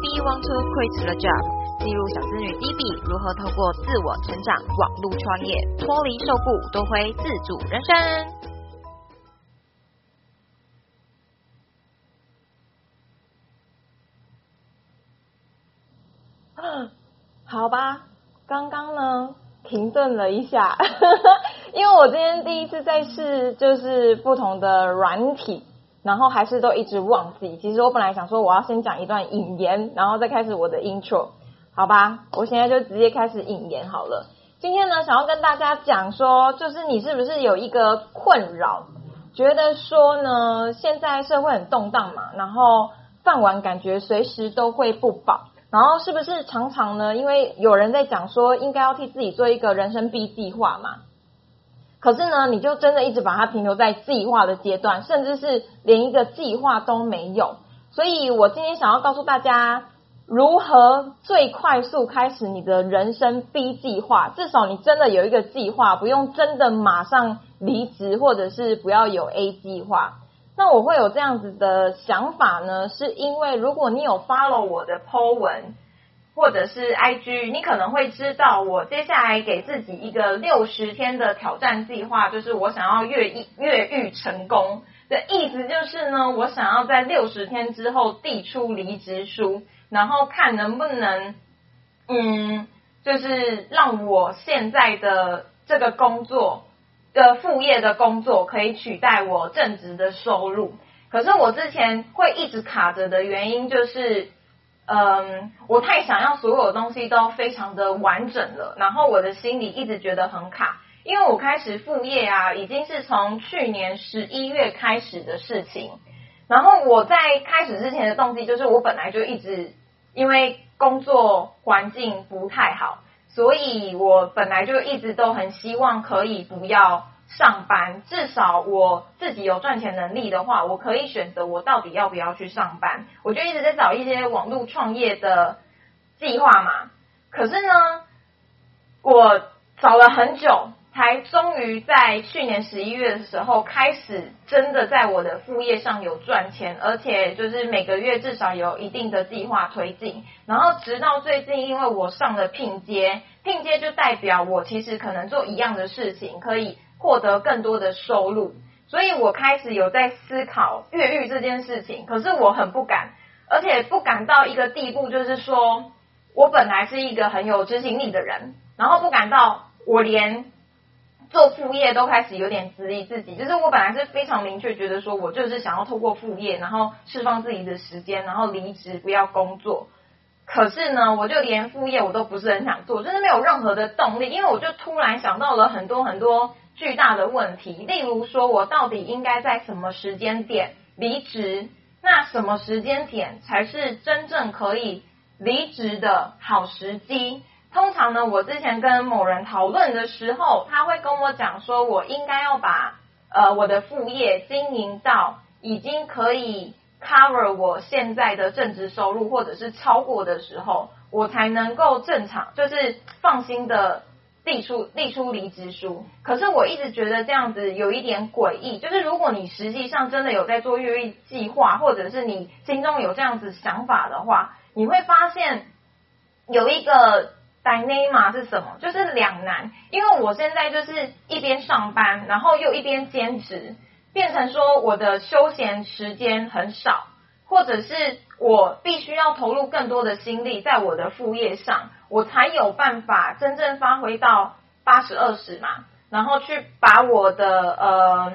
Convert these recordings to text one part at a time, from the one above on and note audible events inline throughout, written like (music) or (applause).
DB want to quit the job，记录小资女 DB 如何透过自我成长、网络创业，脱离受雇，夺回自主人生。好吧，刚刚呢停顿了一下，(laughs) 因为我今天第一次在试，就是不同的软体。然后还是都一直忘记。其实我本来想说我要先讲一段引言，然后再开始我的 intro，好吧？我现在就直接开始引言好了。今天呢，想要跟大家讲说，就是你是不是有一个困扰，觉得说呢，现在社会很动荡嘛，然后饭碗感觉随时都会不保，然后是不是常常呢？因为有人在讲说，应该要替自己做一个人生 B 计划嘛。可是呢，你就真的一直把它停留在计划的阶段，甚至是连一个计划都没有。所以我今天想要告诉大家，如何最快速开始你的人生 B 计划。至少你真的有一个计划，不用真的马上离职，或者是不要有 A 计划。那我会有这样子的想法呢，是因为如果你有 follow 我的 po 文。或者是 IG，你可能会知道，我接下来给自己一个六十天的挑战计划，就是我想要越狱越狱成功的意思，就是呢，我想要在六十天之后递出离职书，然后看能不能，嗯，就是让我现在的这个工作的副业的工作可以取代我正职的收入。可是我之前会一直卡着的原因就是。嗯，我太想要所有东西都非常的完整了，然后我的心里一直觉得很卡，因为我开始副业啊，已经是从去年十一月开始的事情。然后我在开始之前的动机就是，我本来就一直因为工作环境不太好，所以我本来就一直都很希望可以不要。上班，至少我自己有赚钱能力的话，我可以选择我到底要不要去上班。我就一直在找一些网络创业的计划嘛。可是呢，我找了很久，才终于在去年十一月的时候开始真的在我的副业上有赚钱，而且就是每个月至少有一定的计划推进。然后直到最近，因为我上了聘接，聘接就代表我其实可能做一样的事情可以。获得更多的收入，所以我开始有在思考越狱这件事情。可是我很不敢，而且不敢到一个地步，就是说我本来是一个很有执行力的人，然后不敢到我连做副业都开始有点质疑自己。就是我本来是非常明确，觉得说我就是想要透过副业，然后释放自己的时间，然后离职不要工作。可是呢，我就连副业我都不是很想做，就是没有任何的动力，因为我就突然想到了很多很多。巨大的问题，例如说，我到底应该在什么时间点离职？那什么时间点才是真正可以离职的好时机？通常呢，我之前跟某人讨论的时候，他会跟我讲说，我应该要把呃我的副业经营到已经可以 cover 我现在的正职收入，或者是超过的时候，我才能够正常，就是放心的。递出递出离职书，可是我一直觉得这样子有一点诡异。就是如果你实际上真的有在做越狱计划，或者是你心中有这样子想法的话，你会发现有一个 dilemma 是什么？就是两难。因为我现在就是一边上班，然后又一边兼职，变成说我的休闲时间很少，或者是我必须要投入更多的心力在我的副业上。我才有办法真正发挥到八十二十嘛，然后去把我的呃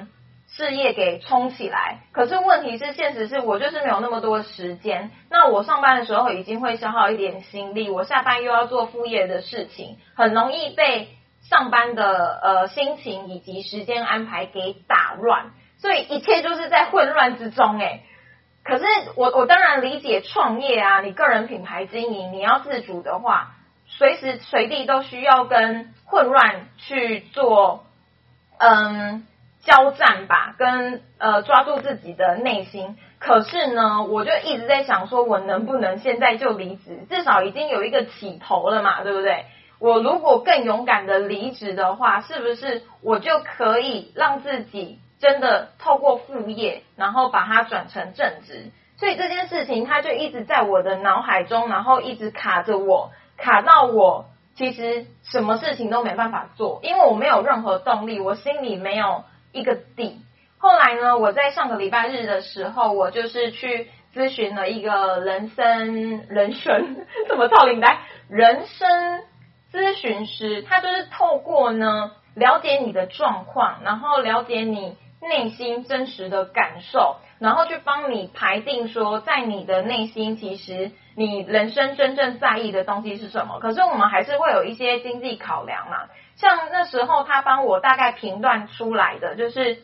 事业给冲起来。可是问题是，现实是我就是没有那么多时间。那我上班的时候已经会消耗一点心力，我下班又要做副业的事情，很容易被上班的呃心情以及时间安排给打乱，所以一切就是在混乱之中诶。可是我我当然理解创业啊，你个人品牌经营，你要自主的话。随时随地都需要跟混乱去做，嗯，交战吧，跟呃抓住自己的内心。可是呢，我就一直在想，说我能不能现在就离职？至少已经有一个起头了嘛，对不对？我如果更勇敢的离职的话，是不是我就可以让自己真的透过副业，然后把它转成正职？所以这件事情它就一直在我的脑海中，然后一直卡着我，卡到我其实什么事情都没办法做，因为我没有任何动力，我心里没有一个底。后来呢，我在上个礼拜日的时候，我就是去咨询了一个人生人生 (laughs) 怎么套领带人生咨询师，他就是透过呢了解你的状况，然后了解你内心真实的感受。然后去帮你排定说，在你的内心，其实你人生真正在意的东西是什么？可是我们还是会有一些经济考量嘛。像那时候他帮我大概评断出来的，就是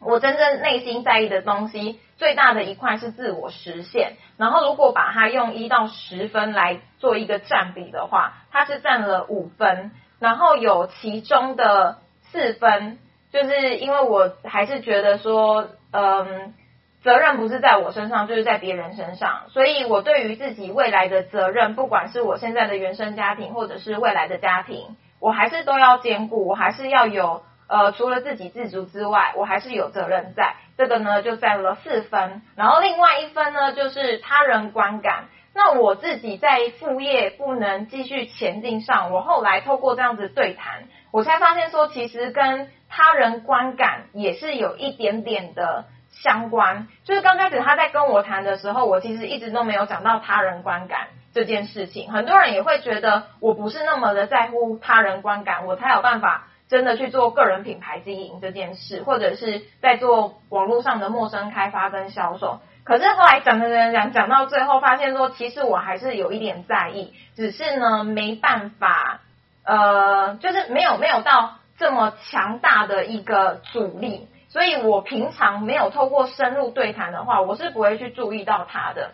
我真正内心在意的东西，最大的一块是自我实现。然后如果把它用一到十分来做一个占比的话，它是占了五分，然后有其中的四分，就是因为我还是觉得说，嗯。责任不是在我身上，就是在别人身上。所以我对于自己未来的责任，不管是我现在的原生家庭，或者是未来的家庭，我还是都要兼顾。我还是要有呃，除了自给自足之外，我还是有责任在。这个呢，就占了四分。然后另外一分呢，就是他人观感。那我自己在副业不能继续前进上，我后来透过这样子对谈，我才发现说，其实跟他人观感也是有一点点的。相关就是刚开始他在跟我谈的时候，我其实一直都没有讲到他人观感这件事情。很多人也会觉得我不是那么的在乎他人观感，我才有办法真的去做个人品牌经营这件事，或者是在做网络上的陌生开发跟销售。可是后来讲讲讲讲讲到最后，发现说其实我还是有一点在意，只是呢没办法，呃，就是没有没有到这么强大的一个阻力。所以我平常没有透过深入对谈的话，我是不会去注意到他的。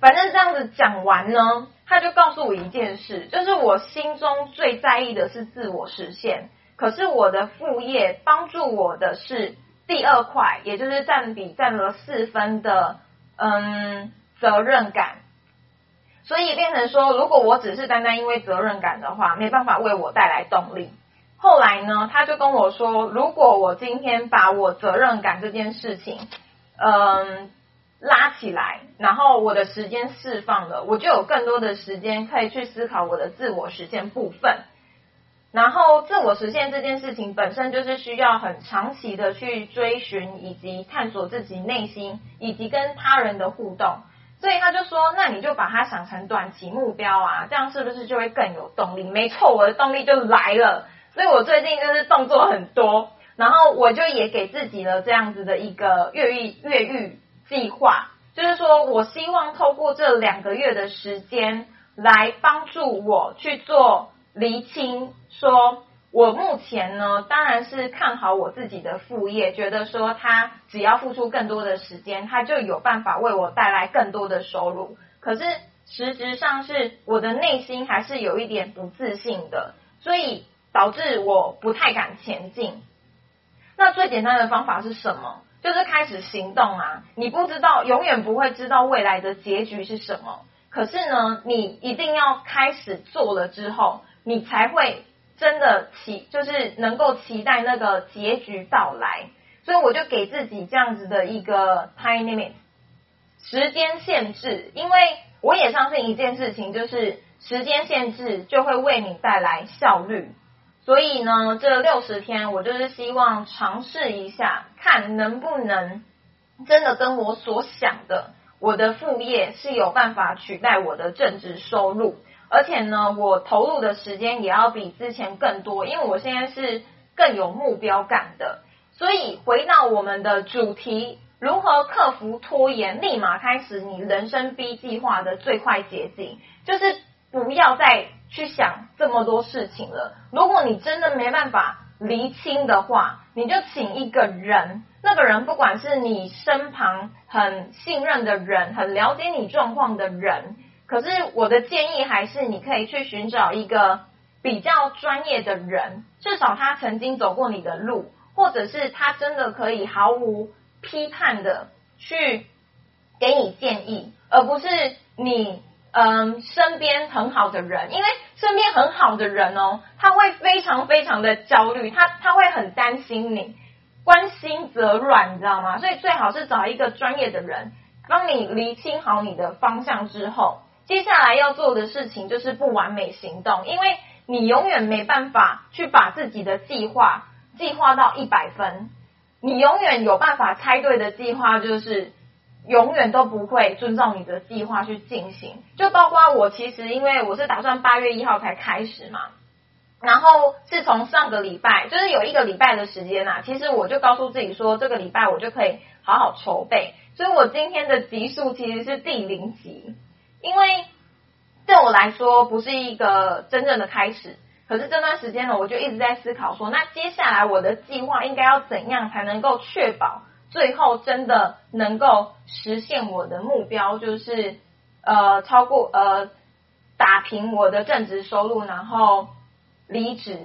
反正这样子讲完呢，他就告诉我一件事，就是我心中最在意的是自我实现，可是我的副业帮助我的是第二块，也就是占比占了四分的嗯责任感。所以变成说，如果我只是单单因为责任感的话，没办法为我带来动力。后来呢，他就跟我说，如果我今天把我责任感这件事情，嗯，拉起来，然后我的时间释放了，我就有更多的时间可以去思考我的自我实现部分。然后，自我实现这件事情本身就是需要很长期的去追寻以及探索自己内心，以及跟他人的互动。所以他就说，那你就把它想成短期目标啊，这样是不是就会更有动力？没错，我的动力就来了。所以我最近就是动作很多，然后我就也给自己了这样子的一个越狱越狱计划，就是说我希望透过这两个月的时间来帮助我去做厘清，说我目前呢当然是看好我自己的副业，觉得说他只要付出更多的时间，他就有办法为我带来更多的收入。可是实质上是我的内心还是有一点不自信的，所以。导致我不太敢前进。那最简单的方法是什么？就是开始行动啊！你不知道，永远不会知道未来的结局是什么。可是呢，你一定要开始做了之后，你才会真的期，就是能够期待那个结局到来。所以我就给自己这样子的一个 time limit 时间限制，因为我也相信一件事情，就是时间限制就会为你带来效率。所以呢，这六十天我就是希望尝试一下，看能不能真的跟我所想的，我的副业是有办法取代我的正职收入，而且呢，我投入的时间也要比之前更多，因为我现在是更有目标感的。所以回到我们的主题，如何克服拖延，立马开始你人生 B 计划的最快捷径，就是不要再。去想这么多事情了。如果你真的没办法厘清的话，你就请一个人，那个人不管是你身旁很信任的人，很了解你状况的人。可是我的建议还是，你可以去寻找一个比较专业的人，至少他曾经走过你的路，或者是他真的可以毫无批判的去给你建议，而不是你。嗯，身边很好的人，因为身边很好的人哦，他会非常非常的焦虑，他他会很担心你，关心则乱，你知道吗？所以最好是找一个专业的人帮你厘清好你的方向之后，接下来要做的事情就是不完美行动，因为你永远没办法去把自己的计划计划到一百分，你永远有办法猜对的计划就是永远都不会遵照你的计划去进行。就包括我，其实因为我是打算八月一号才开始嘛，然后是从上个礼拜，就是有一个礼拜的时间呐，其实我就告诉自己说，这个礼拜我就可以好好筹备。所以我今天的集数其实是第零集。因为对我来说不是一个真正的开始，可是这段时间呢，我就一直在思考说，那接下来我的计划应该要怎样才能够确保最后真的能够实现我的目标，就是呃超过呃打平我的正职收入，然后离职。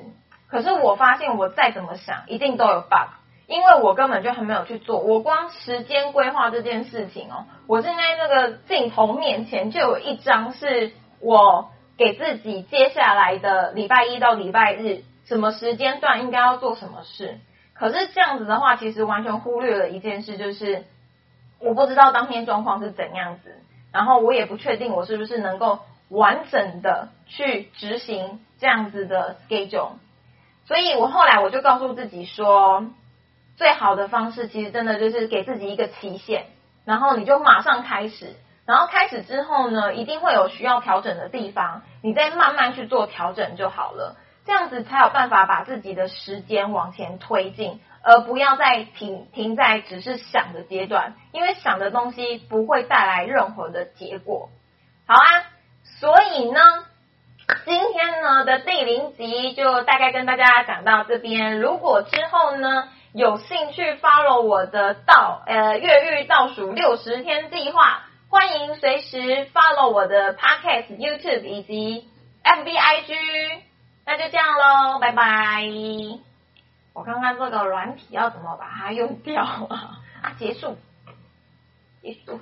可是我发现我再怎么想，一定都有 bug。因为我根本就还没有去做，我光时间规划这件事情哦，我现在那个镜头面前就有一张是我给自己接下来的礼拜一到礼拜日什么时间段应该要做什么事。可是这样子的话，其实完全忽略了一件事，就是我不知道当天状况是怎样子，然后我也不确定我是不是能够完整的去执行这样子的 schedule。所以我后来我就告诉自己说。最好的方式其实真的就是给自己一个期限，然后你就马上开始，然后开始之后呢，一定会有需要调整的地方，你再慢慢去做调整就好了。这样子才有办法把自己的时间往前推进，而不要再停停在只是想的阶段，因为想的东西不会带来任何的结果。好啊，所以呢，今天呢的第零集就大概跟大家讲到这边，如果之后呢。有兴趣 follow 我的倒呃越狱倒数六十天计划，欢迎随时 follow 我的 podcast YouTube 以及 FBIG，那就这样喽，拜拜。我看看这个软体要怎么把它用掉啊？啊，结束，结束。